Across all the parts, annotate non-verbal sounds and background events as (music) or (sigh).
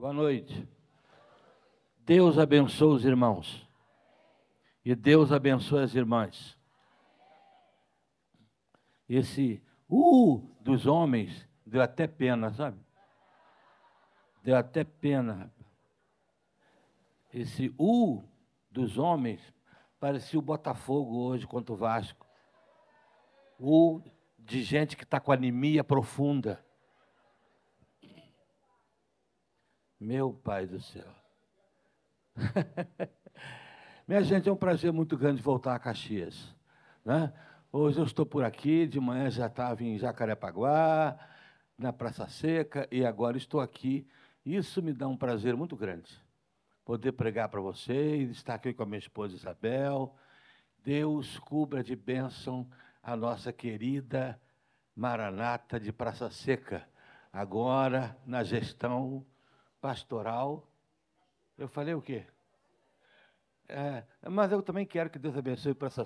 Boa noite. Deus abençoe os irmãos. E Deus abençoe as irmãs. Esse uh dos homens deu até pena, sabe? Deu até pena. Esse uh dos homens parecia o Botafogo hoje contra o Vasco. O de gente que está com anemia profunda. Meu Pai do céu. (laughs) Minha gente, é um prazer muito grande voltar a Caxias. Né? Hoje eu estou por aqui, de manhã já estava em Jacarepaguá, na Praça Seca, e agora estou aqui. Isso me dá um prazer muito grande. Poder pregar para vocês, estar aqui com a minha esposa Isabel. Deus cubra de bênção a nossa querida Maranata de Praça Seca, agora na gestão pastoral. Eu falei o quê? É, mas eu também quero que Deus abençoe para essa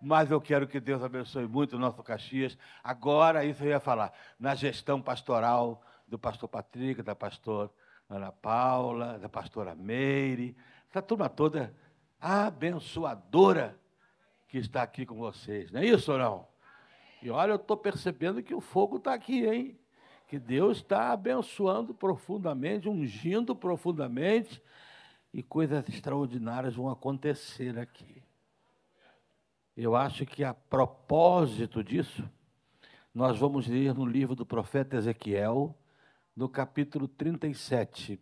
Mas eu quero que Deus abençoe muito o nosso Caxias. Agora, isso eu ia falar, na gestão pastoral do pastor Patrick, da pastora Ana Paula, da pastora Meire, essa turma toda abençoadora que está aqui com vocês. Não é isso ou não? E olha, eu estou percebendo que o fogo está aqui, hein? Que Deus está abençoando profundamente, ungindo profundamente, e coisas extraordinárias vão acontecer aqui. Eu acho que a propósito disso, nós vamos ler no livro do profeta Ezequiel, no capítulo 37,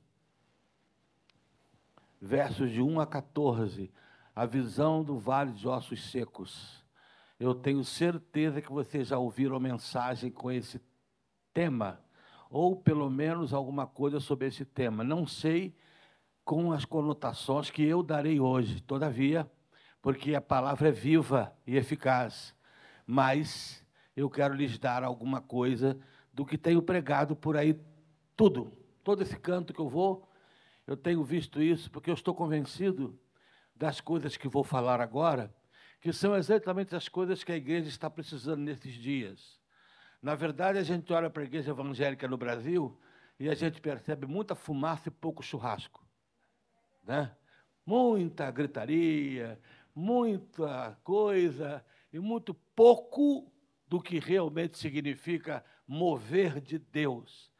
versos de 1 a 14, a visão do vale de ossos secos. Eu tenho certeza que vocês já ouviram a mensagem com esse tema, ou pelo menos alguma coisa sobre esse tema. Não sei com as conotações que eu darei hoje, todavia, porque a palavra é viva e eficaz, mas eu quero lhes dar alguma coisa do que tenho pregado por aí, tudo, todo esse canto que eu vou, eu tenho visto isso, porque eu estou convencido das coisas que vou falar agora, que são exatamente as coisas que a igreja está precisando nesses dias. Na verdade, a gente olha para a igreja evangélica no Brasil e a gente percebe muita fumaça e pouco churrasco. Né? Muita gritaria, muita coisa e muito pouco do que realmente significa mover de Deus.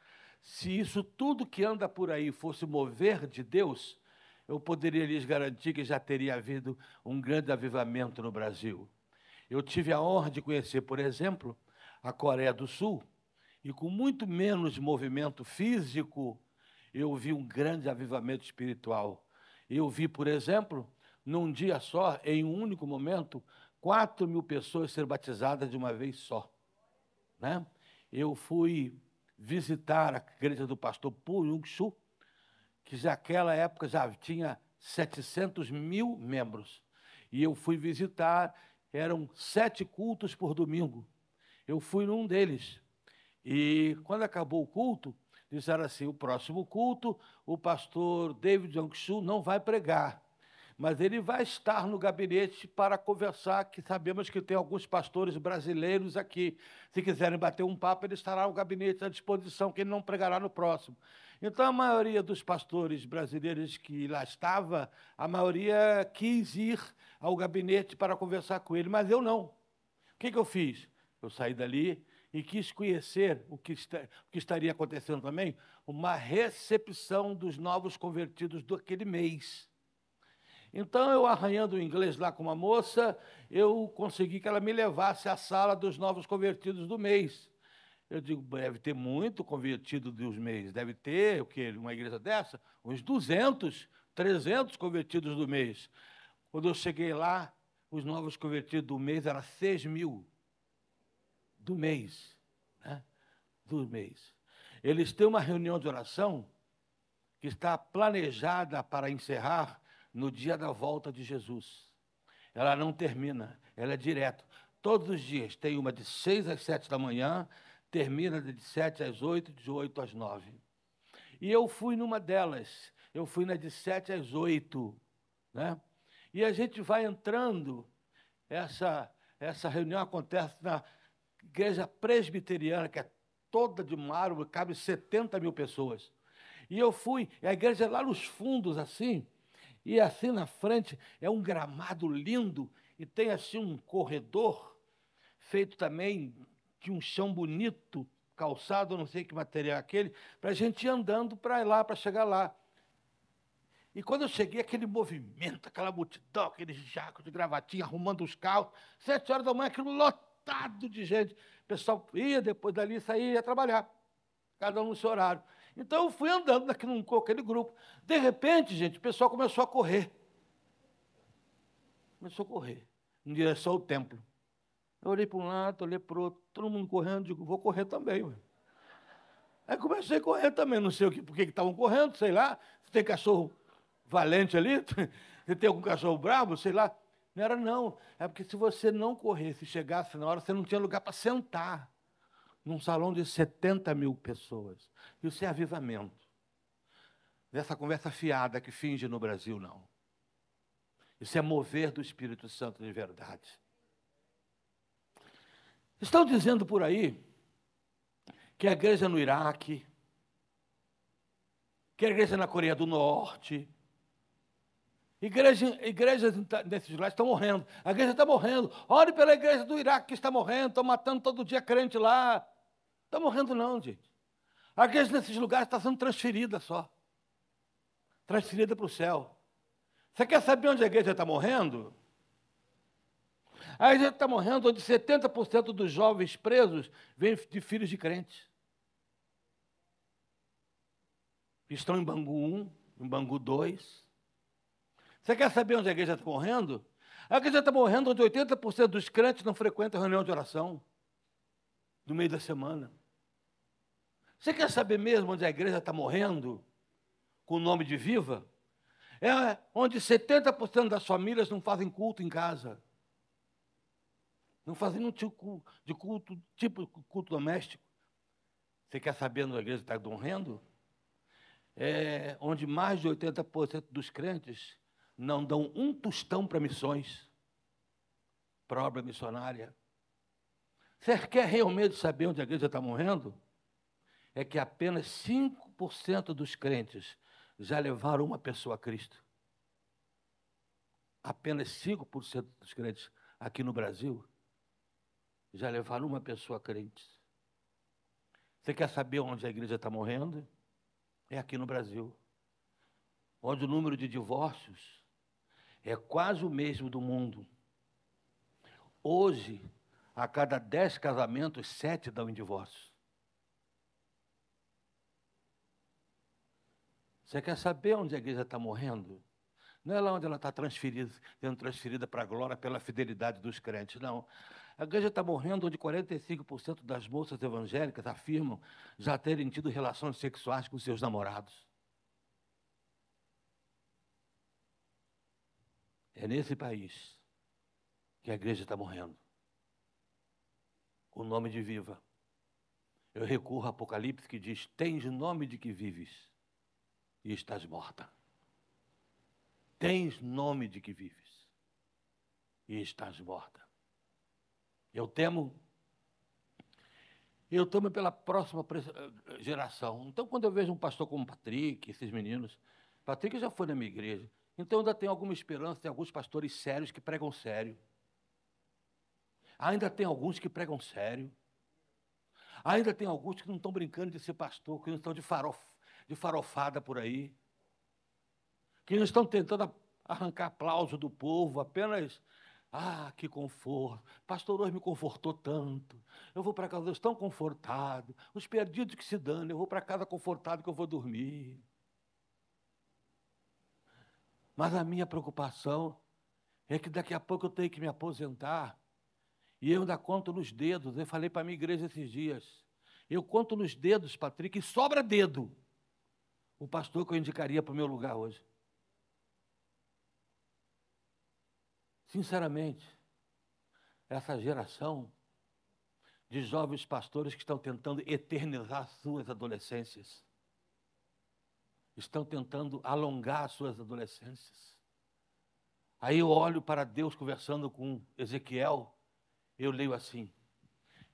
Se isso tudo que anda por aí fosse mover de Deus, eu poderia lhes garantir que já teria havido um grande avivamento no Brasil. Eu tive a honra de conhecer, por exemplo, a Coreia do Sul, e com muito menos movimento físico, eu vi um grande avivamento espiritual. Eu vi, por exemplo, num dia só, em um único momento, quatro mil pessoas ser batizadas de uma vez só. Né? Eu fui visitar a igreja do pastor Pu Yung Shu, que naquela época já tinha 700 mil membros. E eu fui visitar, eram sete cultos por domingo. Eu fui num deles. E quando acabou o culto, disseram assim: o próximo culto, o pastor David Yongshu não vai pregar, mas ele vai estar no gabinete para conversar, que sabemos que tem alguns pastores brasileiros aqui. Se quiserem bater um papo, ele estará no gabinete à disposição, que ele não pregará no próximo. Então, a maioria dos pastores brasileiros que lá estava, a maioria quis ir ao gabinete para conversar com ele, mas eu não. O que, que eu fiz? Eu saí dali e quis conhecer o que, está, o que estaria acontecendo também, uma recepção dos novos convertidos daquele mês. Então, eu arranhando o inglês lá com uma moça, eu consegui que ela me levasse à sala dos novos convertidos do mês. Eu digo, deve ter muito convertido dos mês, deve ter, o quê? Uma igreja dessa? Uns 200, 300 convertidos do mês. Quando eu cheguei lá, os novos convertidos do mês eram 6 mil do mês. Né? Do mês. Eles têm uma reunião de oração que está planejada para encerrar no dia da volta de Jesus. Ela não termina, ela é direto. Todos os dias tem uma de seis às sete da manhã, termina de sete às oito, de oito às nove. E eu fui numa delas, eu fui na de sete às oito. Né? E a gente vai entrando, essa, essa reunião acontece na igreja presbiteriana, que é toda de mármore, cabe 70 mil pessoas. E eu fui, e a igreja é lá nos fundos, assim, e assim na frente é um gramado lindo, e tem assim um corredor feito também de um chão bonito, calçado, não sei que material é aquele, para a gente ir andando para lá, para chegar lá. E quando eu cheguei, aquele movimento, aquela multidão, aquele jaco de gravatinha, arrumando os carros, sete horas da manhã, aquilo lotado de gente. O pessoal ia, depois dali saía ia trabalhar, cada um no seu horário. Então eu fui andando naquele, com aquele grupo. De repente, gente, o pessoal começou a correr. Começou a correr, em direção ao templo. Eu olhei para um lado, olhei para o outro, todo mundo correndo, digo, vou correr também. Aí comecei a correr também, não sei o que, por que estavam correndo, sei lá, se tem cachorro valente ali, se (laughs) tem algum cachorro bravo, sei lá. Não era não, é porque se você não corresse, chegasse na hora, você não tinha lugar para sentar num salão de 70 mil pessoas. Isso é avivamento. Dessa conversa fiada que finge no Brasil, não. Isso é mover do Espírito Santo de verdade. Estão dizendo por aí que a igreja no Iraque, que a igreja na Coreia do Norte, igreja, igrejas desses lugares estão morrendo. A igreja está morrendo. Ore pela igreja do Iraque que está morrendo, estão matando todo dia crente lá. Está morrendo não, gente. A igreja nesses lugares está sendo transferida só. Transferida para o céu. Você quer saber onde a igreja está morrendo? A gente está morrendo onde 70% dos jovens presos vêm de filhos de crentes. Estão em Bangu 1, em Bangu 2. Você quer saber onde a igreja está morrendo? A igreja está morrendo onde 80% dos crentes não frequentam reunião de oração no meio da semana. Você quer saber mesmo onde a igreja está morrendo com o nome de viva? É onde 70% das famílias não fazem culto em casa não fazendo um tipo de culto, tipo culto doméstico. Você quer saber onde a igreja está morrendo? É onde mais de 80% dos crentes não dão um tostão para missões, para obra missionária. Você quer realmente saber onde a igreja está morrendo? É que apenas 5% dos crentes já levaram uma pessoa a Cristo. Apenas 5% dos crentes aqui no Brasil já levaram uma pessoa crente. Você quer saber onde a igreja está morrendo? É aqui no Brasil, onde o número de divórcios é quase o mesmo do mundo. Hoje, a cada dez casamentos, sete dão em divórcio. Você quer saber onde a igreja está morrendo? Não é lá onde ela está transferida, sendo transferida para a glória pela fidelidade dos crentes, não. A igreja está morrendo onde 45% das moças evangélicas afirmam já terem tido relações sexuais com seus namorados. É nesse país que a igreja está morrendo. O nome de viva. Eu recorro ao Apocalipse que diz: Tens nome de que vives e estás morta. Tens nome de que vives e estás morta. Eu temo. Eu temo pela próxima eh, geração. Então, quando eu vejo um pastor como Patrick, esses meninos, Patrick já foi na minha igreja. Então, ainda tem alguma esperança, tem alguns pastores sérios que pregam sério. Ainda tem alguns que pregam sério. Ainda tem alguns que não estão brincando de ser pastor, que não estão de, farof, de farofada por aí. Que não estão tentando arrancar aplauso do povo, apenas ah, que conforto. Pastor hoje me confortou tanto. Eu vou para casa tão confortado. Os perdidos que se dão, eu vou para casa confortado que eu vou dormir. Mas a minha preocupação é que daqui a pouco eu tenho que me aposentar. E eu ainda conto nos dedos. Eu falei para a minha igreja esses dias. Eu conto nos dedos, Patrick, e sobra dedo. O pastor que eu indicaria para o meu lugar hoje. Sinceramente, essa geração de jovens pastores que estão tentando eternizar suas adolescências, estão tentando alongar suas adolescências. Aí eu olho para Deus conversando com Ezequiel, eu leio assim: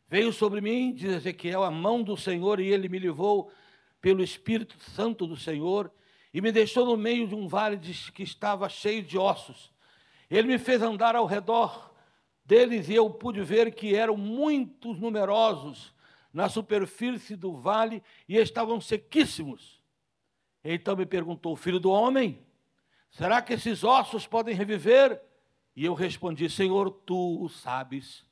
Veio sobre mim, diz Ezequiel, a mão do Senhor, e ele me levou pelo Espírito Santo do Senhor e me deixou no meio de um vale que estava cheio de ossos. Ele me fez andar ao redor deles e eu pude ver que eram muitos numerosos na superfície do vale e estavam sequíssimos. Então me perguntou, filho do homem, será que esses ossos podem reviver? E eu respondi, Senhor, tu o sabes.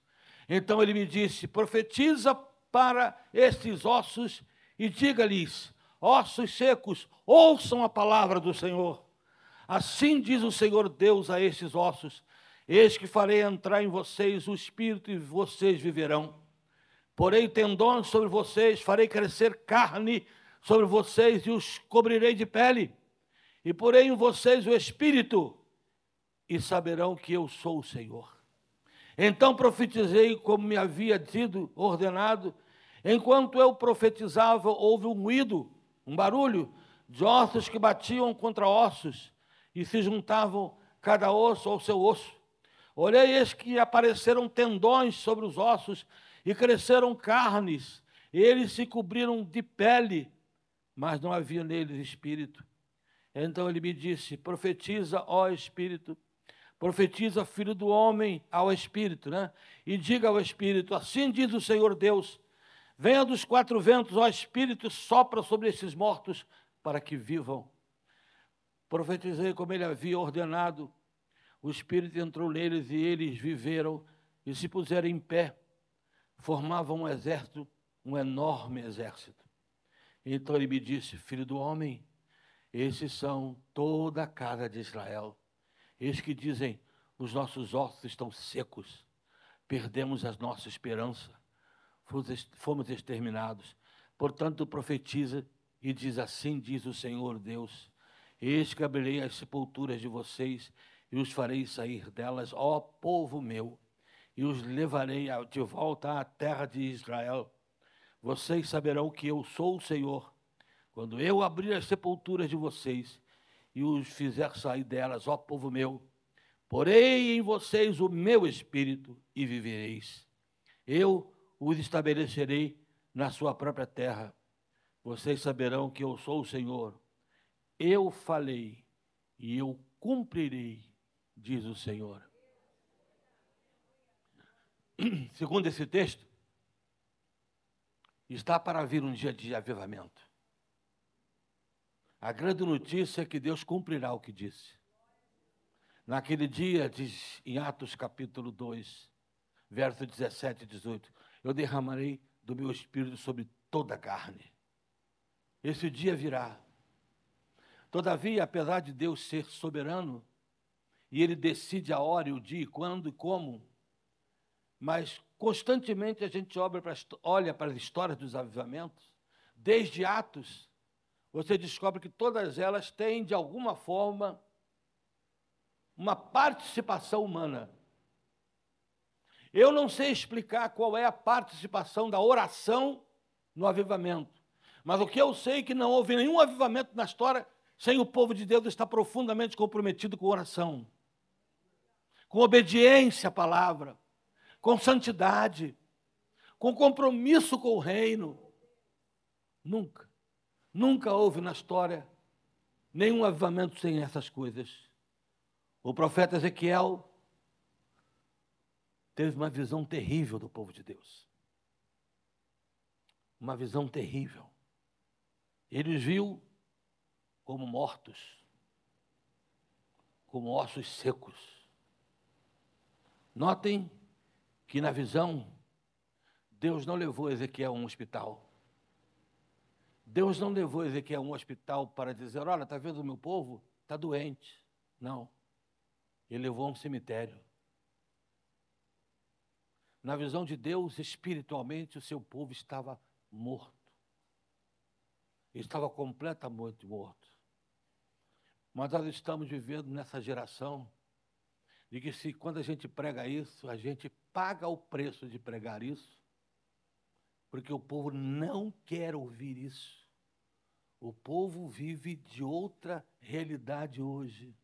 Então ele me disse, profetiza para estes ossos e diga-lhes, ossos secos, ouçam a palavra do Senhor. Assim diz o Senhor Deus a estes ossos: Eis que farei entrar em vocês o espírito e vocês viverão. Porei tendões sobre vocês, farei crescer carne sobre vocês e os cobrirei de pele. E porei em vocês o espírito e saberão que eu sou o Senhor. Então profetizei como me havia sido ordenado. Enquanto eu profetizava, houve um ruído, um barulho de ossos que batiam contra ossos e se juntavam cada osso ao seu osso. Olhei, eis que apareceram tendões sobre os ossos e cresceram carnes, e eles se cobriram de pele, mas não havia neles espírito. Então ele me disse: Profetiza, ó Espírito, profetiza, filho do homem, ao Espírito, né? E diga ao Espírito: Assim diz o Senhor Deus: Venha dos quatro ventos, ó Espírito, sopra sobre esses mortos para que vivam. Profetizei como ele havia ordenado. O Espírito entrou neles e eles viveram e se puseram em pé. Formavam um exército, um enorme exército. Então ele me disse: Filho do homem, esses são toda a casa de Israel. Eles que dizem: Os nossos ossos estão secos, perdemos a nossa esperança, fomos exterminados. Portanto, profetiza e diz: Assim diz o Senhor Deus: Eis que abrirei as sepulturas de vocês e os farei sair delas, ó povo meu, e os levarei de volta à terra de Israel. Vocês saberão que eu sou o Senhor, quando eu abrir as sepulturas de vocês e os fizer sair delas, ó povo meu. Porei em vocês o meu espírito e vivereis. Eu os estabelecerei na sua própria terra vocês saberão que eu sou o Senhor. Eu falei e eu cumprirei, diz o Senhor. (clears throat) Segundo esse texto, está para vir um dia de avivamento. A grande notícia é que Deus cumprirá o que disse. Naquele dia, diz em Atos capítulo 2, verso 17 e 18: Eu derramarei do meu espírito sobre toda a carne. Esse dia virá. Todavia, apesar de Deus ser soberano, e Ele decide a hora e o dia, quando e como, mas constantemente a gente olha para, as histórias dos avivamentos, desde Atos, você descobre que todas elas têm, de alguma forma, uma participação humana. Eu não sei explicar qual é a participação da oração no avivamento. Mas o que eu sei é que não houve nenhum avivamento na história sem o povo de Deus estar profundamente comprometido com oração, com obediência à palavra, com santidade, com compromisso com o reino. Nunca, nunca houve na história nenhum avivamento sem essas coisas. O profeta Ezequiel teve uma visão terrível do povo de Deus. Uma visão terrível. Ele os viu como mortos, como ossos secos. Notem que na visão, Deus não levou Ezequiel a um hospital. Deus não levou Ezequiel a um hospital para dizer: Olha, está vendo o meu povo? Está doente. Não. Ele levou a um cemitério. Na visão de Deus, espiritualmente, o seu povo estava morto estava completamente morto. Mas nós estamos vivendo nessa geração de que se quando a gente prega isso, a gente paga o preço de pregar isso, porque o povo não quer ouvir isso. O povo vive de outra realidade hoje.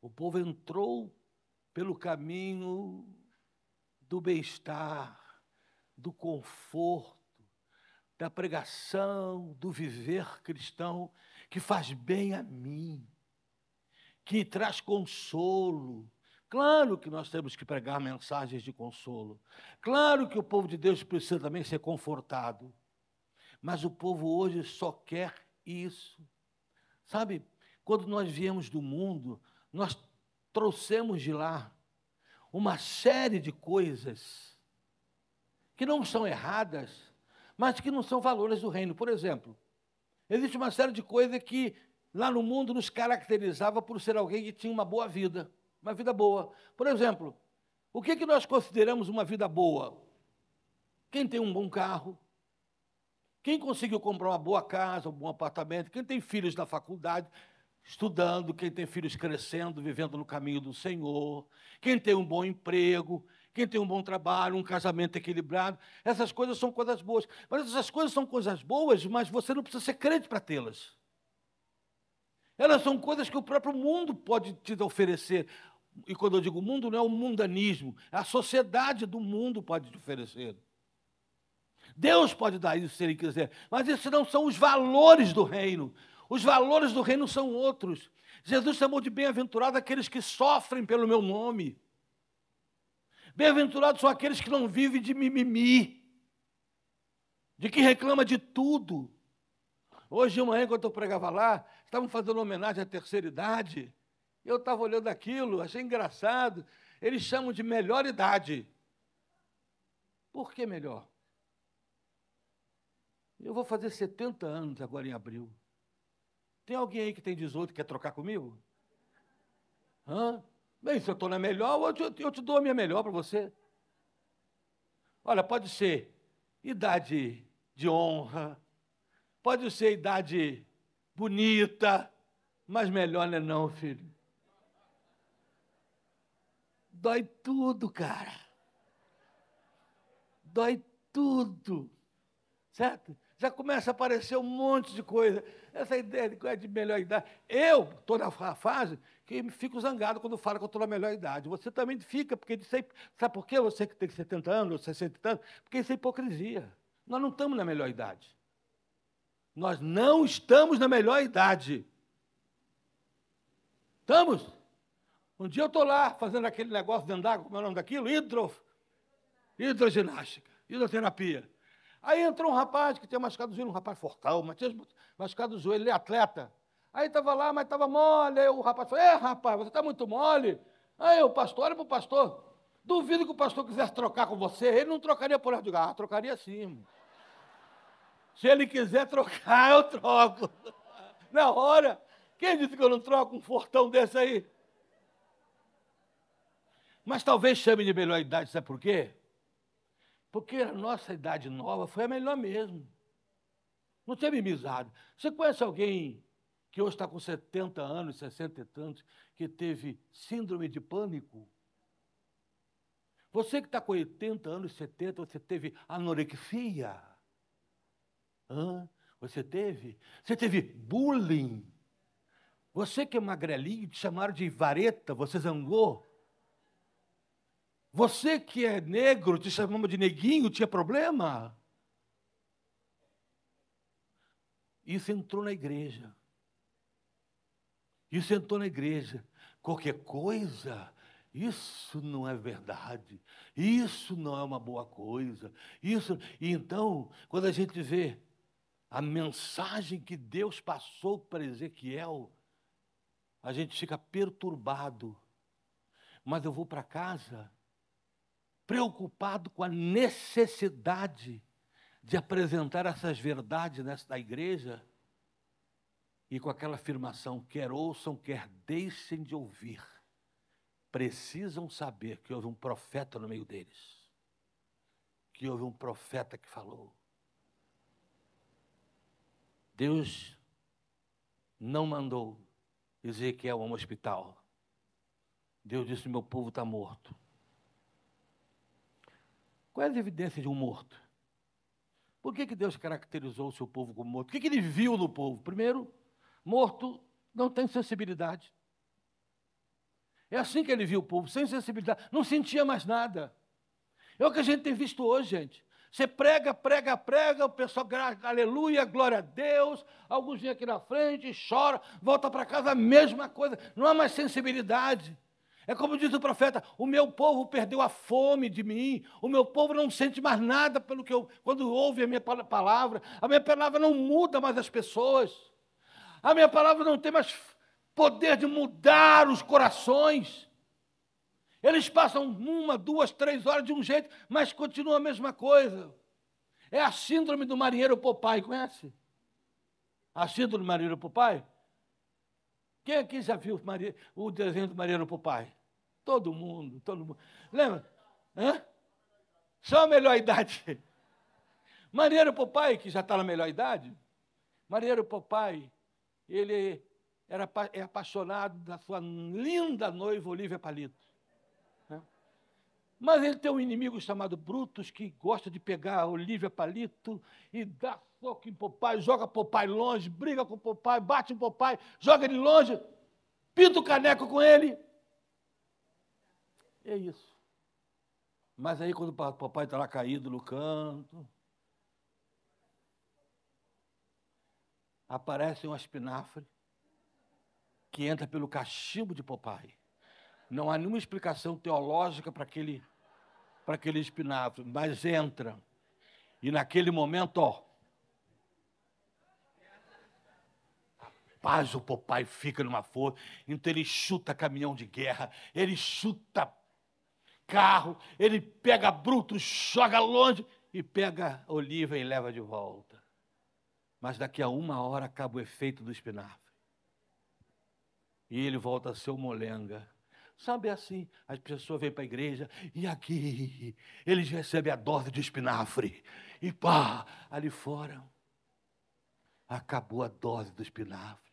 O povo entrou pelo caminho do bem-estar, do conforto, da pregação, do viver cristão que faz bem a mim, que traz consolo. Claro que nós temos que pregar mensagens de consolo. Claro que o povo de Deus precisa também ser confortado. Mas o povo hoje só quer isso. Sabe, quando nós viemos do mundo, nós trouxemos de lá uma série de coisas que não são erradas, mas que não são valores do reino. Por exemplo, existe uma série de coisas que lá no mundo nos caracterizava por ser alguém que tinha uma boa vida, uma vida boa. Por exemplo, o que, que nós consideramos uma vida boa? Quem tem um bom carro, quem conseguiu comprar uma boa casa, um bom apartamento, quem tem filhos na faculdade, estudando, quem tem filhos crescendo, vivendo no caminho do Senhor, quem tem um bom emprego, quem tem um bom trabalho, um casamento equilibrado. Essas coisas são coisas boas. Mas essas coisas são coisas boas, mas você não precisa ser crente para tê-las. Elas são coisas que o próprio mundo pode te oferecer. E quando eu digo mundo, não é o mundanismo, é a sociedade do mundo pode te oferecer. Deus pode dar isso se Ele quiser, mas esses não são os valores do reino. Os valores do reino são outros. Jesus chamou de bem-aventurado aqueles que sofrem pelo meu nome. Bem-aventurados são aqueles que não vivem de mimimi, de que reclama de tudo. Hoje de manhã, quando eu pregava lá, estavam fazendo homenagem à terceira idade. Eu estava olhando aquilo, achei engraçado. Eles chamam de melhor idade. Por que melhor? Eu vou fazer 70 anos agora em abril. Tem alguém aí que tem 18 e quer trocar comigo? Hã? Bem, se eu estou na melhor, eu te dou a minha melhor para você. Olha, pode ser idade de honra, pode ser idade bonita, mas melhor não é não, filho. Dói tudo, cara. Dói tudo. Certo? já começa a aparecer um monte de coisa. Essa ideia de, é de melhor idade. Eu estou na fase que fico zangado quando falo que eu estou na melhor idade. Você também fica, porque sabe por quê? Você que tem 70 anos, ou 60 anos, porque isso é hipocrisia. Nós não estamos na melhor idade. Nós não estamos na melhor idade. Estamos? Um dia eu estou lá fazendo aquele negócio de andar, como é o nome daquilo? Hidro, hidroginástica, hidroterapia. Aí entrou um rapaz que tinha machucado o joelho, um rapaz fortão, mas tinha machucado o joelho, ele é atleta. Aí estava lá, mas estava mole. Aí o rapaz falou: É, rapaz, você está muito mole. Aí o pastor, olha para o pastor. Duvido que o pastor quisesse trocar com você. Ele não trocaria por de ah, trocaria sim. Se ele quiser trocar, (laughs) eu troco. Na hora, quem disse que eu não troco um fortão desse aí? Mas talvez chame de melhor idade, sabe por quê? Porque a nossa idade nova foi a melhor mesmo. Não tinha mimizado. Você conhece alguém que hoje está com 70 anos, 60 e tantos, que teve síndrome de pânico? Você que está com 80 anos, 70, você teve anorexia? Hã? Você teve? Você teve bullying? Você que é magrelinho, te chamaram de vareta, você zangou? Você que é negro, te chamamos de neguinho, tinha problema? Isso entrou na igreja. Isso entrou na igreja. Qualquer coisa, isso não é verdade. Isso não é uma boa coisa. Isso, e então, quando a gente vê a mensagem que Deus passou para Ezequiel, a gente fica perturbado. Mas eu vou para casa preocupado com a necessidade de apresentar essas verdades nesta igreja e com aquela afirmação: quer ouçam, quer deixem de ouvir, precisam saber que houve um profeta no meio deles, que houve um profeta que falou. Deus não mandou Ezequiel a um hospital. Deus disse: meu povo está morto. Quais as evidências de um morto? Por que, que Deus caracterizou o seu povo como morto? O que, que ele viu no povo? Primeiro, morto não tem sensibilidade. É assim que ele viu o povo, sem sensibilidade, não sentia mais nada. É o que a gente tem visto hoje, gente. Você prega, prega, prega, o pessoal, aleluia, glória a Deus. Alguns vêm aqui na frente, chora, volta para casa, a mesma coisa. Não há mais sensibilidade. É como diz o profeta: o meu povo perdeu a fome de mim, o meu povo não sente mais nada pelo que eu, quando ouve a minha palavra. A minha palavra não muda mais as pessoas. A minha palavra não tem mais poder de mudar os corações. Eles passam uma, duas, três horas de um jeito, mas continua a mesma coisa. É a síndrome do marinheiro Popeye, conhece? A síndrome do marinheiro Popeye? Quem aqui já viu o desenho do marinheiro Popeye? Todo mundo, todo mundo. Lembra? Hã? Só a melhor idade. (laughs) Marinheiro Popeye, que já está na melhor idade, Marinheiro Popeye, ele era, é apaixonado da sua linda noiva Olivia Palito. Mas ele tem um inimigo chamado Brutus, que gosta de pegar a Olívia Palito e dá soco em Popai, joga Popai longe, briga com Popai, bate em Popai, joga ele longe, pinta o caneco com ele. É isso. Mas aí quando o papai está lá caído no canto, aparece um espinafre que entra pelo cachimbo de Popai. Não há nenhuma explicação teológica para aquele para aquele espinafre, mas entra. E naquele momento, ó. Paz, o papai fica numa força. Então ele chuta caminhão de guerra, ele chuta carro, ele pega bruto, joga longe e pega oliva e leva de volta. Mas daqui a uma hora acaba o efeito do espinafre. E ele volta a ser o molenga. Sabe assim, as pessoas vêm para a igreja e aqui eles recebem a dose de espinafre. E pá, ali fora acabou a dose do espinafre.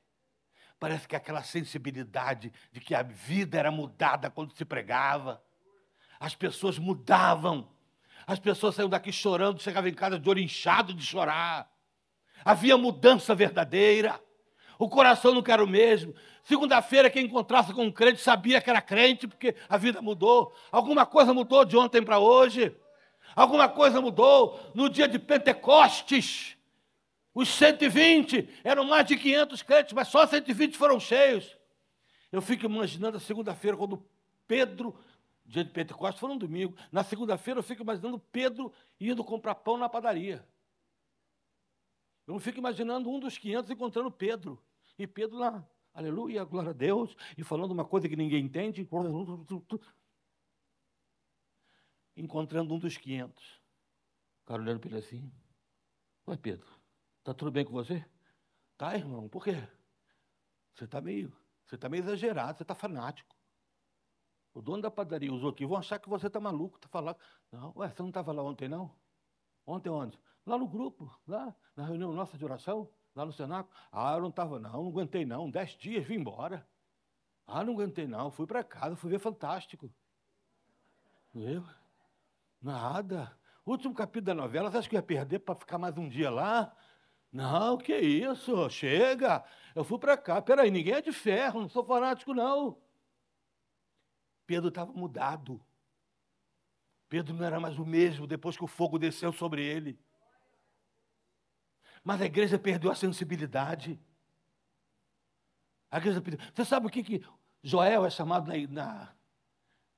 Parece que aquela sensibilidade de que a vida era mudada quando se pregava. As pessoas mudavam. As pessoas saíam daqui chorando, chegavam em casa de olho inchado de chorar. Havia mudança verdadeira o coração não era o mesmo. Segunda-feira, quem encontrasse com um crente sabia que era crente, porque a vida mudou. Alguma coisa mudou de ontem para hoje. Alguma coisa mudou no dia de Pentecostes. Os 120 eram mais de 500 crentes, mas só 120 foram cheios. Eu fico imaginando a segunda-feira, quando Pedro, dia de Pentecostes, foi um domingo. Na segunda-feira, eu fico imaginando Pedro indo comprar pão na padaria. Eu não fico imaginando um dos 500 encontrando Pedro. E Pedro lá, aleluia, glória a Deus, e falando uma coisa que ninguém entende. Encontrando um dos 500. O cara olhando para ele assim. Oi, Pedro, está tudo bem com você? Tá, irmão, por quê? Você está meio, você está meio exagerado, você está fanático. O dono da padaria usou aqui, vão achar que você está maluco, está falando. Não, ué, você não estava lá ontem, não? Ontem onde? Lá no grupo, lá na reunião nossa de oração lá no cenáculo. Ah, eu não estava, não, não aguentei, não. Dez dias, vim embora. Ah, não aguentei, não. Fui para casa, fui ver Fantástico. Eu? Nada. Último capítulo da novela, você acha que eu ia perder para ficar mais um dia lá? Não, que isso, chega. Eu fui para cá. Peraí, ninguém é de ferro, não sou fanático, não. Pedro estava mudado. Pedro não era mais o mesmo depois que o fogo desceu sobre ele. Mas a igreja perdeu a sensibilidade. A igreja perdeu. Você sabe o que, que Joel é chamado na, na,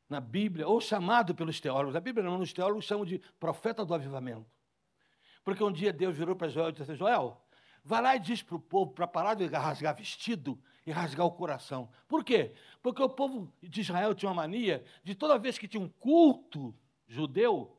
na Bíblia, ou chamado pelos teólogos? A Bíblia não, os teólogos chamam de profeta do avivamento. Porque um dia Deus virou para Joel e disse assim, Joel, vai lá e diz para o povo para parar de rasgar vestido e rasgar o coração. Por quê? Porque o povo de Israel tinha uma mania de toda vez que tinha um culto judeu,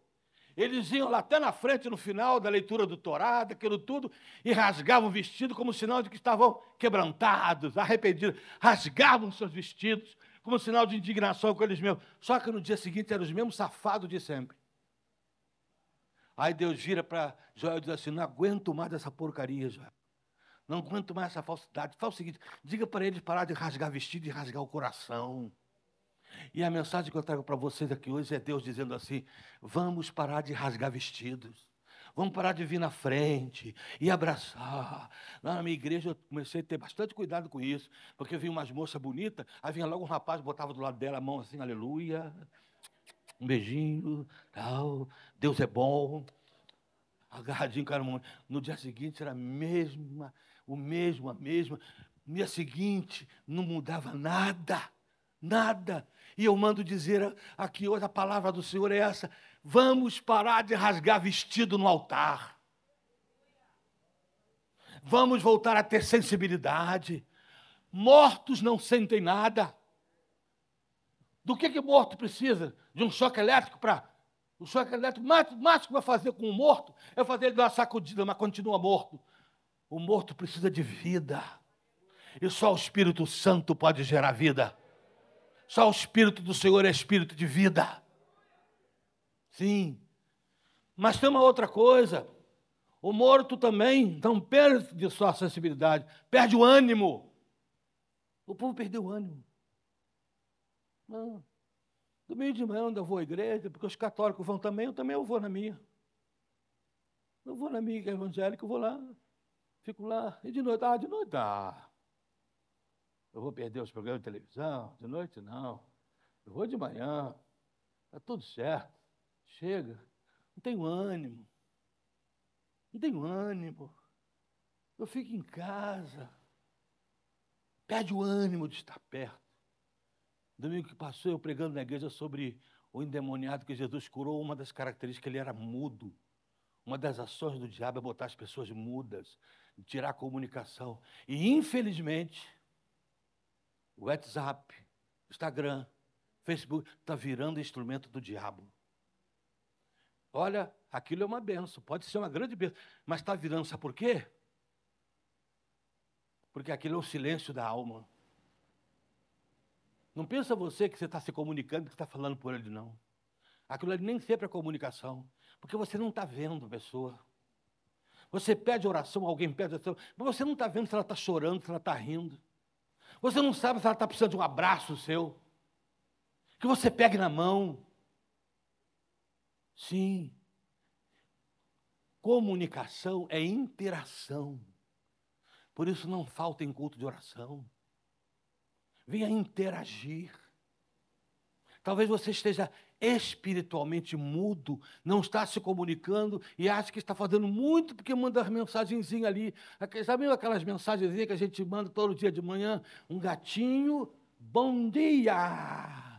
eles iam lá até na frente, no final da leitura do Torá, daquilo tudo, e rasgavam o vestido como sinal de que estavam quebrantados, arrependidos. Rasgavam seus vestidos como sinal de indignação com eles mesmos. Só que no dia seguinte eram os mesmos safados de sempre. Aí Deus vira para Joel e diz assim: Não aguento mais essa porcaria, Joel. Não aguento mais essa falsidade. Fala o seguinte: diga para eles parar de rasgar vestido e rasgar o coração. E a mensagem que eu trago para vocês aqui hoje é Deus dizendo assim: vamos parar de rasgar vestidos. Vamos parar de vir na frente e abraçar. Lá na minha igreja eu comecei a ter bastante cuidado com isso, porque vinha umas moças bonitas, aí vinha logo um rapaz, botava do lado dela a mão assim, aleluia, um beijinho, tal, Deus é bom. agarradinho com a mão. No dia seguinte era a mesma, o mesmo, a mesma. No dia seguinte não mudava nada, nada. E eu mando dizer aqui hoje a palavra do Senhor é essa: vamos parar de rasgar vestido no altar. Vamos voltar a ter sensibilidade. Mortos não sentem nada. Do que que morto precisa? De um choque elétrico para o choque elétrico, o máximo que vai fazer com o morto é fazer ele dar uma sacudida, mas continua morto. O morto precisa de vida. E só o Espírito Santo pode gerar vida. Só o Espírito do Senhor é Espírito de vida. Sim. Mas tem uma outra coisa. O morto também não perde sua sensibilidade, perde o ânimo. O povo perdeu o ânimo. Não. Domingo de manhã eu vou à igreja, porque os católicos vão também, eu também eu vou na minha. Eu vou na minha evangélica, eu vou lá, fico lá. E de noite, ah, de noite, ah. Eu vou perder os programas de televisão, de noite não. Eu vou de manhã, está tudo certo. Chega, não tenho ânimo. Não tenho ânimo. Eu fico em casa. Perde o ânimo de estar perto. Domingo que passou, eu pregando na igreja sobre o endemoniado que Jesus curou, uma das características, ele era mudo. Uma das ações do diabo é botar as pessoas mudas, tirar a comunicação. E, infelizmente, WhatsApp, Instagram, Facebook, está virando instrumento do diabo. Olha, aquilo é uma benção, pode ser uma grande benção, mas está virando, sabe por quê? Porque aquilo é o silêncio da alma. Não pensa você que você está se comunicando, que está falando por ele, não. Aquilo ali nem sempre é comunicação, porque você não está vendo a pessoa. Você pede oração, alguém pede oração, mas você não está vendo se ela está chorando, se ela está rindo. Você não sabe se ela está precisando de um abraço seu. Que você pegue na mão. Sim. Comunicação é interação. Por isso não falta em culto de oração venha interagir. Talvez você esteja espiritualmente mudo, não está se comunicando e acha que está fazendo muito porque manda as mensagenzinhas ali. Sabe aquelas mensagenzinhas que a gente manda todo dia de manhã? Um gatinho, bom dia!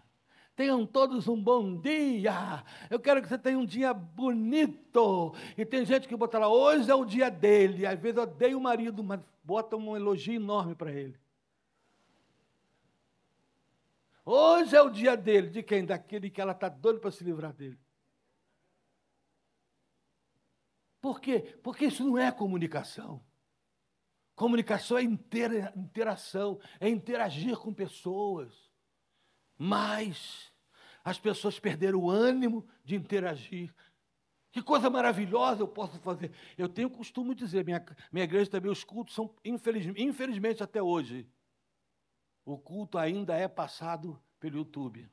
Tenham todos um bom dia. Eu quero que você tenha um dia bonito. E tem gente que bota lá, hoje é o dia dele. Às vezes odeia o marido, mas bota um elogio enorme para ele. Hoje é o dia dele. De quem? Daquele que ela está doido para se livrar dele. Por quê? Porque isso não é comunicação. Comunicação é intera interação, é interagir com pessoas. Mas as pessoas perderam o ânimo de interagir. Que coisa maravilhosa eu posso fazer. Eu tenho costume de dizer, minha, minha igreja também, os cultos são, infelizmente, infelizmente até hoje, o culto ainda é passado pelo YouTube.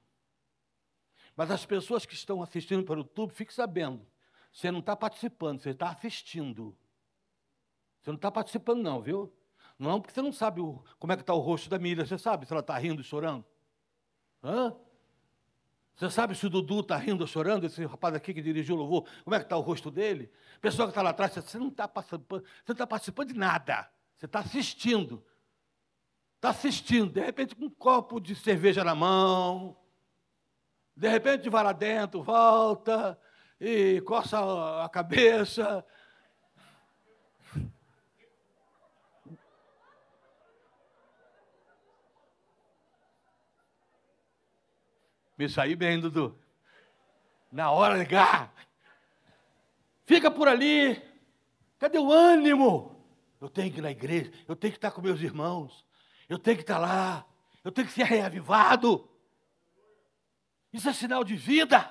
Mas as pessoas que estão assistindo pelo YouTube, fique sabendo, você não está participando, você está assistindo. Você não está participando, não, viu? Não, porque você não sabe o, como é que está o rosto da Miriam. Você sabe se ela está rindo e chorando? Hã? Você sabe se o Dudu está rindo ou chorando, esse rapaz aqui que dirigiu o louvor, como é que está o rosto dele? Pessoa que está lá atrás, você não está participando, você não está participando de nada. Você está assistindo. Está assistindo, de repente com um copo de cerveja na mão, de repente vai lá dentro, volta e coça a cabeça. Me saí bem, Dudu. Na hora ligar. Fica por ali. Cadê o ânimo? Eu tenho que ir na igreja, eu tenho que estar com meus irmãos. Eu tenho que estar lá. Eu tenho que ser reavivado. Isso é sinal de vida.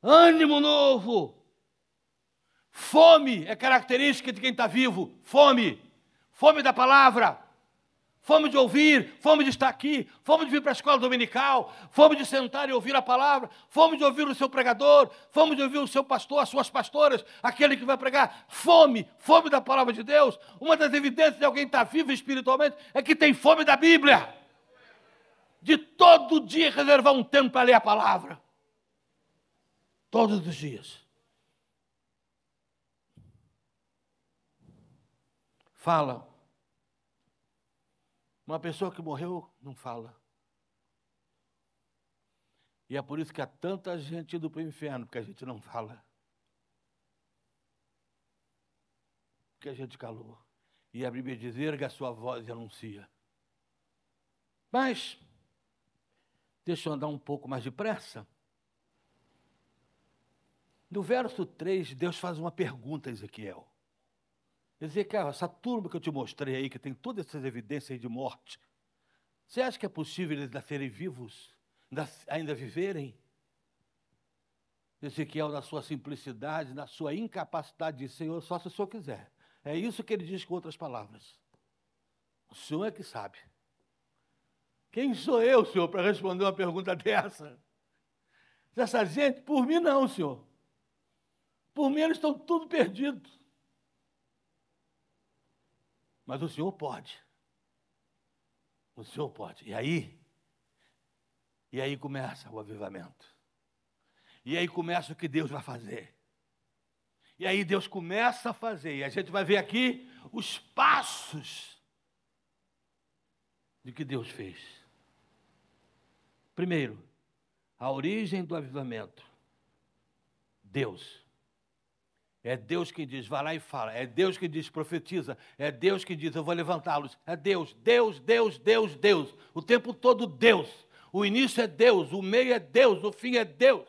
Ânimo novo. Fome é característica de quem está vivo. Fome. Fome da palavra. Fome de ouvir, fome de estar aqui, fome de vir para a escola dominical, fome de sentar e ouvir a palavra, fome de ouvir o seu pregador, fome de ouvir o seu pastor, as suas pastoras, aquele que vai pregar. Fome, fome da palavra de Deus. Uma das evidências de alguém estar vivo espiritualmente é que tem fome da Bíblia. De todo dia reservar um tempo para ler a palavra. Todos os dias. fala. Uma pessoa que morreu não fala. E é por isso que há tanta gente indo para o inferno, porque a gente não fala. Porque a gente calou. E a Bíblia diz: erga a sua voz e anuncia. Mas, deixa eu andar um pouco mais depressa. No verso 3, Deus faz uma pergunta a Ezequiel. Ezequiel, essa turma que eu te mostrei aí, que tem todas essas evidências de morte, você acha que é possível eles nascerem vivos? ainda viverem. Ezequiel, na sua simplicidade, na sua incapacidade de Senhor, só se o Senhor quiser. É isso que ele diz com outras palavras. O Senhor é que sabe. Quem sou eu, Senhor, para responder uma pergunta dessa? Essa gente, por mim não, Senhor. Por mim eles estão tudo perdidos. Mas o Senhor pode. O Senhor pode. E aí, e aí começa o avivamento. E aí começa o que Deus vai fazer. E aí Deus começa a fazer. E a gente vai ver aqui os passos de que Deus fez. Primeiro, a origem do avivamento. Deus. É Deus que diz, vai lá e fala. É Deus que diz, profetiza. É Deus que diz, eu vou levantá-los. É Deus, Deus, Deus, Deus, Deus. O tempo todo Deus. O início é Deus, o meio é Deus, o fim é Deus.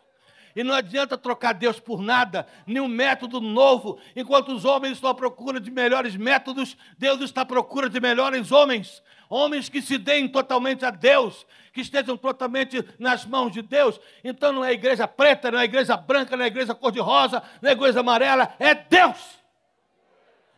E não adianta trocar Deus por nada, nenhum método novo. Enquanto os homens estão à procura de melhores métodos, Deus está à procura de melhores homens. Homens que se deem totalmente a Deus, que estejam totalmente nas mãos de Deus. Então não é igreja preta, não é igreja branca, não é igreja cor-de-rosa, não é igreja amarela, é Deus.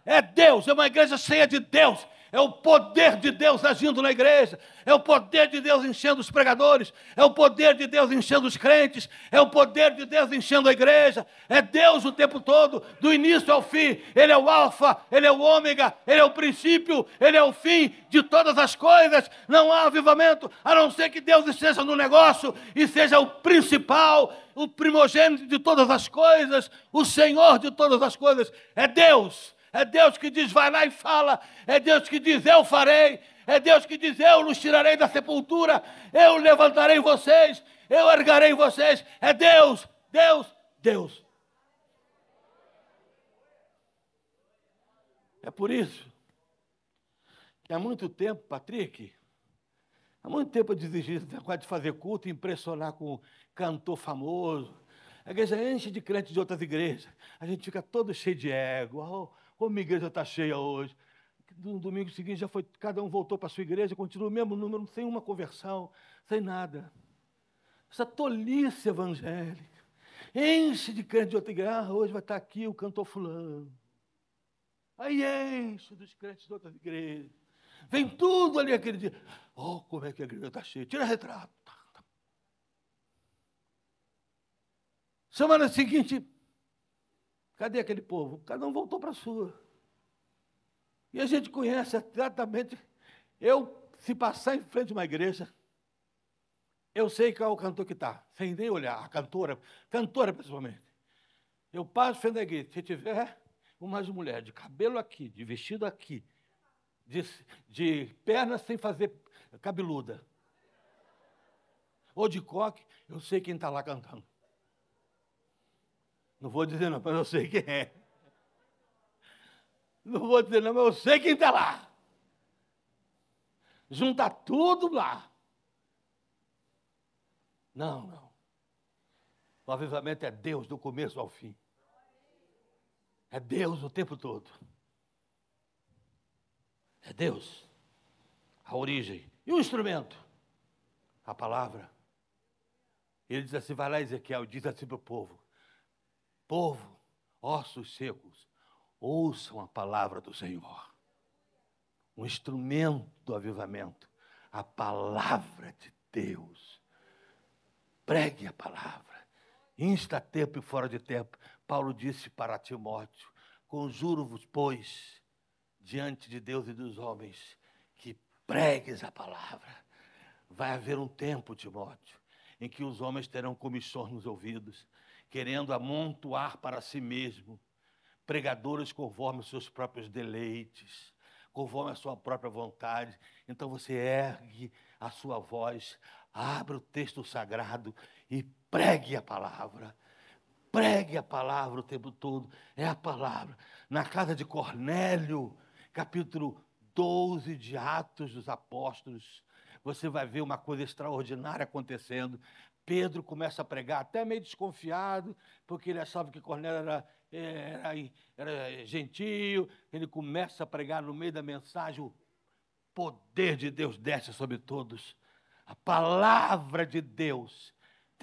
É Deus, é uma igreja cheia de Deus é o poder de Deus agindo na igreja, é o poder de Deus enchendo os pregadores, é o poder de Deus enchendo os crentes, é o poder de Deus enchendo a igreja, é Deus o tempo todo, do início ao fim, Ele é o Alfa, Ele é o Ômega, Ele é o princípio, Ele é o fim de todas as coisas, não há avivamento, a não ser que Deus esteja no negócio e seja o principal, o primogênito de todas as coisas, o Senhor de todas as coisas, é Deus. É Deus que diz, vai lá e fala. É Deus que diz, eu farei. É Deus que diz, eu os tirarei da sepultura. Eu levantarei vocês. Eu ergarei vocês. É Deus, Deus, Deus. É por isso que há muito tempo, Patrick, há muito tempo eu desisti de fazer culto e impressionar com um cantor famoso. A igreja enche de crentes de outras igrejas. A gente fica todo cheio de ego. Oh, como a igreja está cheia hoje. No domingo seguinte já foi, cada um voltou para a sua igreja, continua o mesmo número, sem uma conversão, sem nada. Essa tolice evangélica. Enche de crente de outra igreja. Ah, hoje vai estar aqui o cantor fulano. Aí enche dos crentes de outras igrejas. Vem tudo ali aquele dia. Oh, como é que a igreja está cheia. Tira retrato. Semana seguinte, Cadê aquele povo? Cada um voltou para a sua. E a gente conhece exatamente. Eu, se passar em frente a uma igreja, eu sei qual é o cantor que está, sem nem olhar, a cantora, cantora principalmente. Eu passo frente à igreja, se tiver uma mulher de cabelo aqui, de vestido aqui, de, de pernas sem fazer cabeluda, ou de coque, eu sei quem está lá cantando. Não vou dizer não, mas eu sei quem é. Não vou dizer não, mas eu sei quem está lá. Junta tudo lá. Não, não. O avivamento é Deus do começo ao fim. É Deus o tempo todo. É Deus. A origem. E o instrumento? A palavra. Ele diz assim: vai lá, Ezequiel, diz assim para o povo: Povo, ossos secos, ouçam a palavra do Senhor. Um instrumento do avivamento, a palavra de Deus. Pregue a palavra. Insta tempo e fora de tempo. Paulo disse para Timóteo: Conjuro-vos, pois, diante de Deus e dos homens, que pregues a palavra. Vai haver um tempo, Timóteo, em que os homens terão comissões nos ouvidos, querendo amontoar para si mesmo pregadores conforme os seus próprios deleites, conforme a sua própria vontade. Então você ergue a sua voz, abre o texto sagrado e pregue a palavra. Pregue a palavra o tempo todo. É a palavra. Na casa de Cornélio, capítulo 12 de Atos dos Apóstolos, você vai ver uma coisa extraordinária acontecendo. Pedro começa a pregar, até meio desconfiado, porque ele achava que Cornélio era, era, era gentio. Ele começa a pregar no meio da mensagem: o poder de Deus desce sobre todos. A palavra de Deus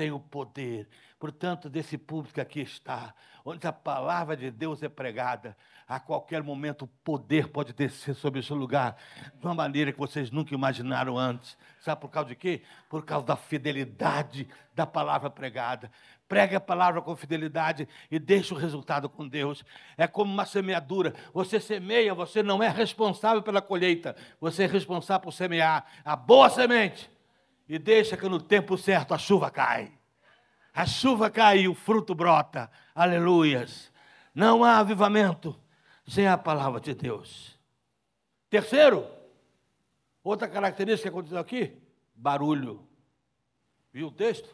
tem o poder. Portanto, desse público que aqui está, onde a palavra de Deus é pregada, a qualquer momento o poder pode descer sobre esse lugar de uma maneira que vocês nunca imaginaram antes. Sabe por causa de quê? Por causa da fidelidade da palavra pregada. Pregue a palavra com fidelidade e deixe o resultado com Deus. É como uma semeadura. Você semeia, você não é responsável pela colheita, você é responsável por semear a boa semente e deixa que no tempo certo a chuva cai. A chuva cai e o fruto brota. Aleluias. Não há avivamento sem a palavra de Deus. Terceiro, outra característica que aconteceu aqui: barulho. Viu o texto?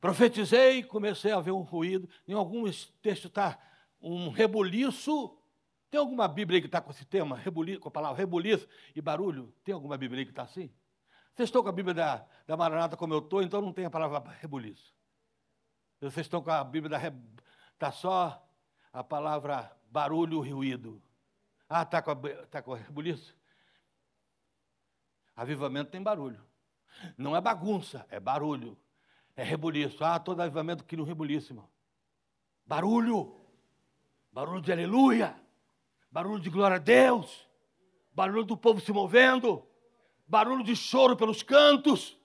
Profetizei, comecei a ver um ruído. Em alguns textos está um rebuliço. Tem alguma Bíblia que está com esse tema? Rebuliço, com a palavra rebuliço e barulho? Tem alguma Bíblia que está assim? Vocês estão com a Bíblia da, da Maranata como eu estou, então não tem a palavra rebuliço. Vocês estão com a Bíblia da. Está só a palavra barulho ruído. Ah, está com, a, tá com a rebuliço? Avivamento tem barulho. Não é bagunça, é barulho. É rebuliço. Ah, todo avivamento aqui no rebuliço, irmão. Barulho. Barulho de aleluia. Barulho de glória a Deus. Barulho do povo se movendo barulho de choro pelos cantos,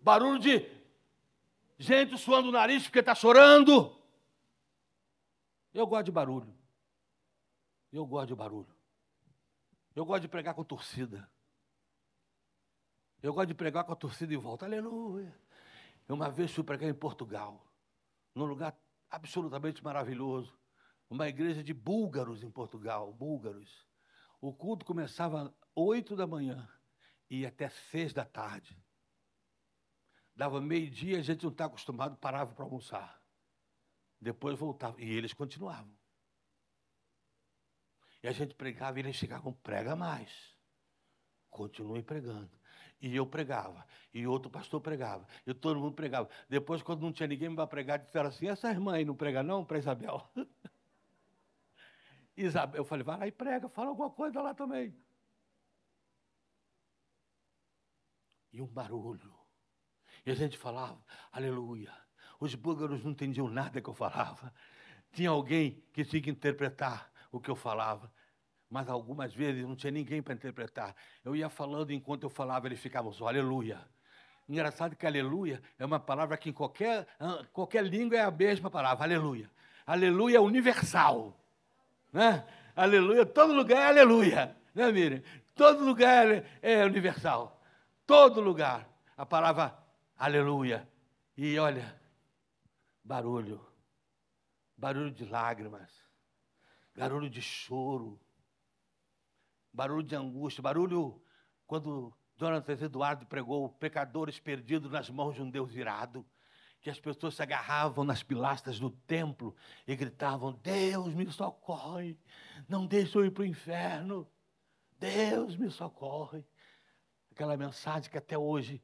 barulho de gente suando o nariz porque está chorando. Eu gosto de barulho. Eu gosto de barulho. Eu gosto de pregar com torcida. Eu gosto de pregar com a torcida em volta. Aleluia. Eu uma vez fui pregar em Portugal, num lugar absolutamente maravilhoso. Uma igreja de búlgaros em Portugal, búlgaros. O culto começava às oito da manhã ia até seis da tarde. Dava meio-dia, a gente não está acostumado, parava para almoçar. Depois voltava. E eles continuavam. E a gente pregava e eles chegavam, prega mais. Continue pregando. E eu pregava. E outro pastor pregava. E todo mundo pregava. Depois, quando não tinha ninguém para pregar, disseram assim: essa irmã aí não prega não para Isabel? (laughs) Isabel, eu falei, vai lá e prega, fala alguma coisa lá também. E um barulho. E a gente falava, aleluia. Os búlgaros não entendiam nada que eu falava. Tinha alguém que tinha que interpretar o que eu falava. Mas algumas vezes não tinha ninguém para interpretar. Eu ia falando enquanto eu falava, eles ficavam só, aleluia. Engraçado que aleluia é uma palavra que em qualquer, qualquer língua é a mesma palavra, aleluia. Aleluia é universal. Né? Aleluia, todo lugar é aleluia. Né, Miriam? Todo lugar é, é universal todo lugar. A palavra aleluia. E olha, barulho, barulho de lágrimas, barulho de choro, barulho de angústia, barulho quando Teresa Eduardo pregou pecadores perdidos nas mãos de um Deus irado, que as pessoas se agarravam nas pilastras do templo e gritavam: Deus me socorre, não deixe eu ir para o inferno, Deus me socorre aquela mensagem que até hoje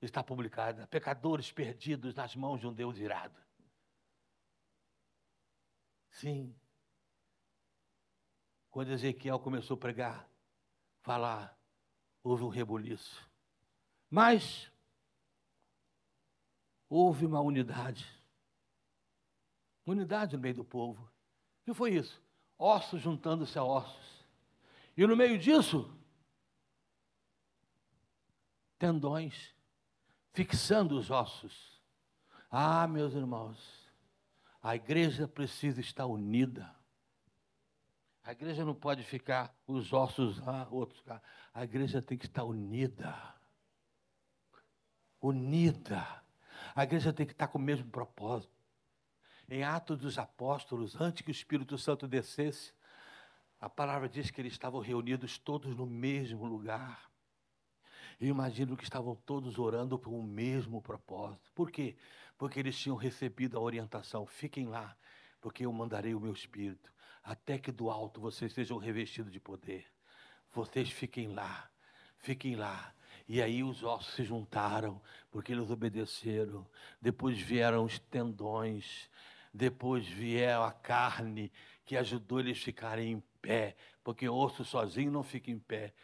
está publicada: pecadores perdidos nas mãos de um Deus irado. Sim. Quando Ezequiel começou a pregar, falar, houve um rebuliço. Mas houve uma unidade. Unidade no meio do povo. O que foi isso? Ossos juntando-se a ossos. E no meio disso, tendões, fixando os ossos. Ah, meus irmãos, a igreja precisa estar unida. A igreja não pode ficar os ossos lá, outros cá. A igreja tem que estar unida. Unida. A igreja tem que estar com o mesmo propósito. Em Atos dos Apóstolos, antes que o Espírito Santo descesse, A palavra diz que eles estavam reunidos todos no mesmo lugar. Eu imagino que estavam todos orando por um mesmo propósito. Por quê? Porque eles tinham recebido a orientação: fiquem lá, porque eu mandarei o meu espírito, até que do alto vocês sejam revestidos de poder. Vocês fiquem lá, fiquem lá. E aí os ossos se juntaram, porque eles obedeceram. Depois vieram os tendões, depois vieram a carne, que ajudou eles a ficarem em pé, porque osso sozinho não fica em pé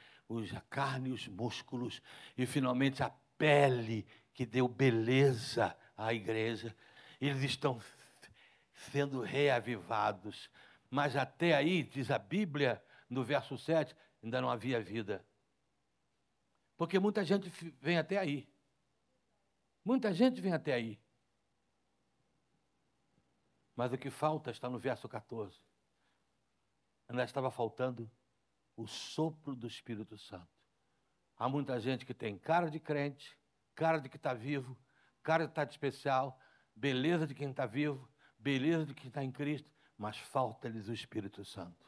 a carne os músculos, e finalmente a pele que deu beleza à igreja. Eles estão sendo reavivados. Mas até aí, diz a Bíblia, no verso 7, ainda não havia vida. Porque muita gente vem até aí. Muita gente vem até aí. Mas o que falta está no verso 14. Ainda estava faltando o sopro do Espírito Santo. Há muita gente que tem cara de crente, cara de que está vivo, cara de estar tá de especial, beleza de quem está vivo, beleza de quem está em Cristo, mas falta-lhes o Espírito Santo.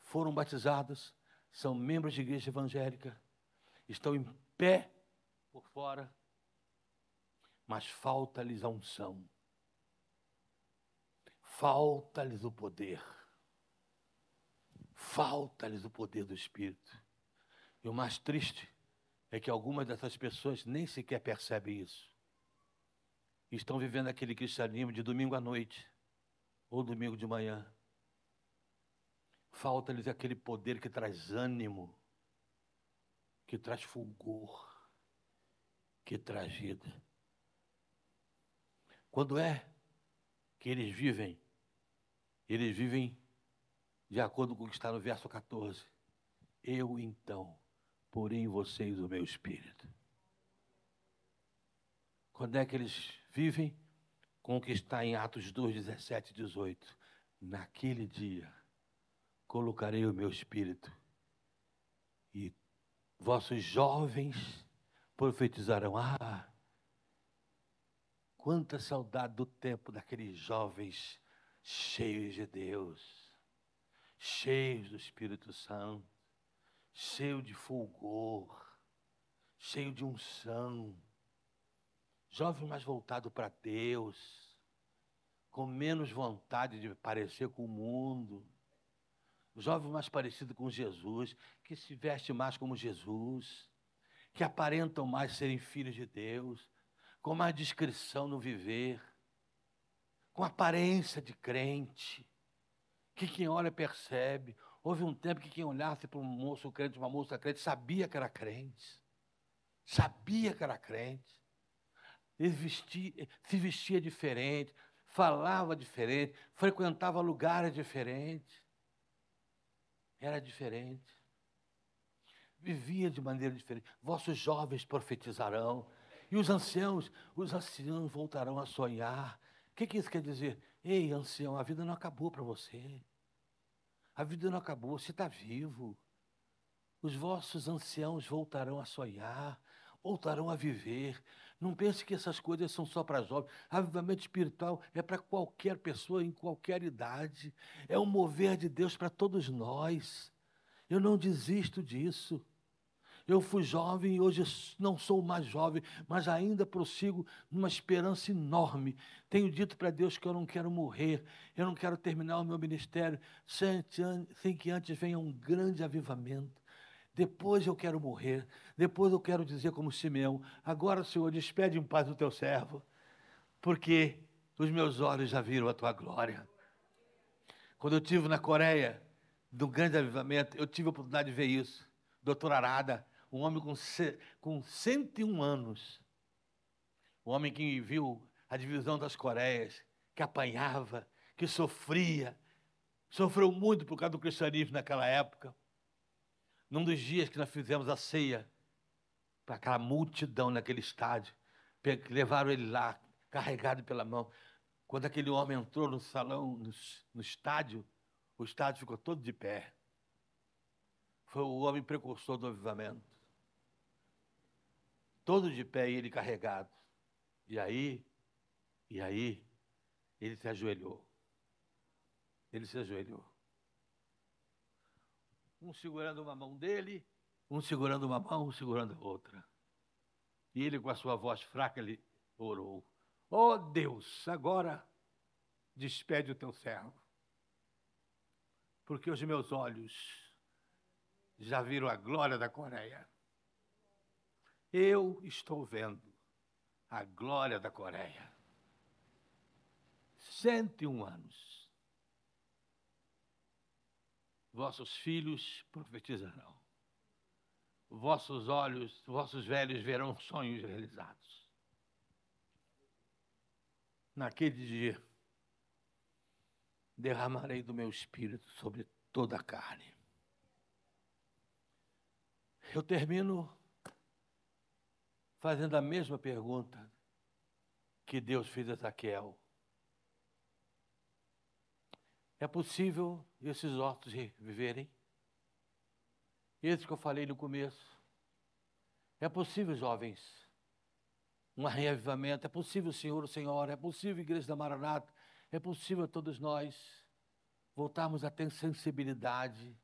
Foram batizados, são membros de igreja evangélica, estão em pé por fora, mas falta-lhes a unção, falta-lhes o poder Falta-lhes o poder do Espírito. E o mais triste é que algumas dessas pessoas nem sequer percebem isso. Estão vivendo aquele cristianismo de domingo à noite ou domingo de manhã. Falta-lhes aquele poder que traz ânimo, que traz fulgor, que traz vida. Quando é que eles vivem? Eles vivem de acordo com o que está no verso 14. Eu então porei em vocês o meu espírito. Quando é que eles vivem? Com o que está em Atos 2, 17 e 18. Naquele dia colocarei o meu espírito e vossos jovens profetizarão. Ah, quanta saudade do tempo daqueles jovens cheios de Deus cheios do Espírito Santo, cheio de fulgor, cheio de unção, jovem mais voltado para Deus, com menos vontade de parecer com o mundo, jovem mais parecido com Jesus, que se veste mais como Jesus, que aparentam mais serem filhos de Deus, com mais discrição no viver, com aparência de crente, que quem olha percebe. Houve um tempo que quem olhasse para um moço crente, uma moça crente, sabia que era crente. Sabia que era crente. Vestia, se vestia diferente, falava diferente, frequentava lugares diferentes. Era diferente. Vivia de maneira diferente. Vossos jovens profetizarão. E os anciãos, os anciãos voltarão a sonhar. O que, que isso quer dizer? Ei, ancião, a vida não acabou para você. A vida não acabou, você está vivo. Os vossos anciãos voltarão a sonhar, voltarão a viver. Não pense que essas coisas são só para jovens. Avivamento espiritual é para qualquer pessoa, em qualquer idade. É um mover de Deus para todos nós. Eu não desisto disso. Eu fui jovem e hoje não sou mais jovem, mas ainda prossigo numa esperança enorme. Tenho dito para Deus que eu não quero morrer, eu não quero terminar o meu ministério sem, que antes venha um grande avivamento. Depois eu quero morrer, depois eu quero dizer como Simeão: agora, Senhor, despede em paz o teu servo, porque os meus olhos já viram a tua glória. Quando eu estive na Coreia, do grande avivamento, eu tive a oportunidade de ver isso. Doutor Arada, um homem com, com 101 anos, um homem que viu a divisão das Coreias, que apanhava, que sofria, sofreu muito por causa do cristianismo naquela época. Num dos dias que nós fizemos a ceia, para aquela multidão naquele estádio, levaram ele lá, carregado pela mão. Quando aquele homem entrou no salão, no, no estádio, o estádio ficou todo de pé. Foi o homem precursor do avivamento todo de pé e ele carregado. E aí, e aí, ele se ajoelhou. Ele se ajoelhou. um segurando uma mão dele, um segurando uma mão, um segurando a outra. E ele, com a sua voz fraca, ele orou: oh Deus, agora despede o teu servo, porque os meus olhos já viram a glória da Coreia. Eu estou vendo a glória da Coreia. 101 anos. Vossos filhos profetizarão. Vossos olhos, vossos velhos verão sonhos realizados. Naquele dia, derramarei do meu espírito sobre toda a carne. Eu termino fazendo a mesma pergunta que Deus fez a Zaqueu. É possível esses ossos viverem? Esse que eu falei no começo. É possível, jovens, um reavivamento. É possível, Senhor, Senhora. É possível, Igreja da Maranata. É possível a todos nós voltarmos a ter sensibilidade,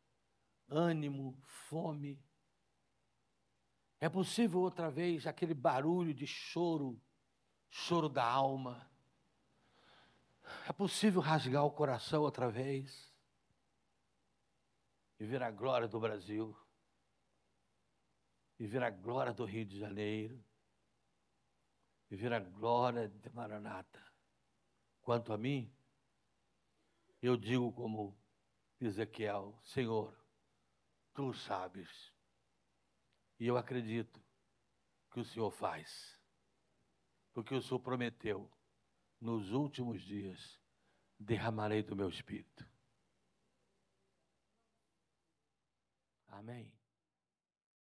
ânimo, fome. É possível outra vez aquele barulho de choro, choro da alma. É possível rasgar o coração outra vez e ver a glória do Brasil, e ver a glória do Rio de Janeiro, e ver a glória de Maranata. Quanto a mim, eu digo como Ezequiel: Senhor, tu sabes, e eu acredito que o Senhor faz, porque o Senhor prometeu nos últimos dias derramarei do meu espírito. Amém.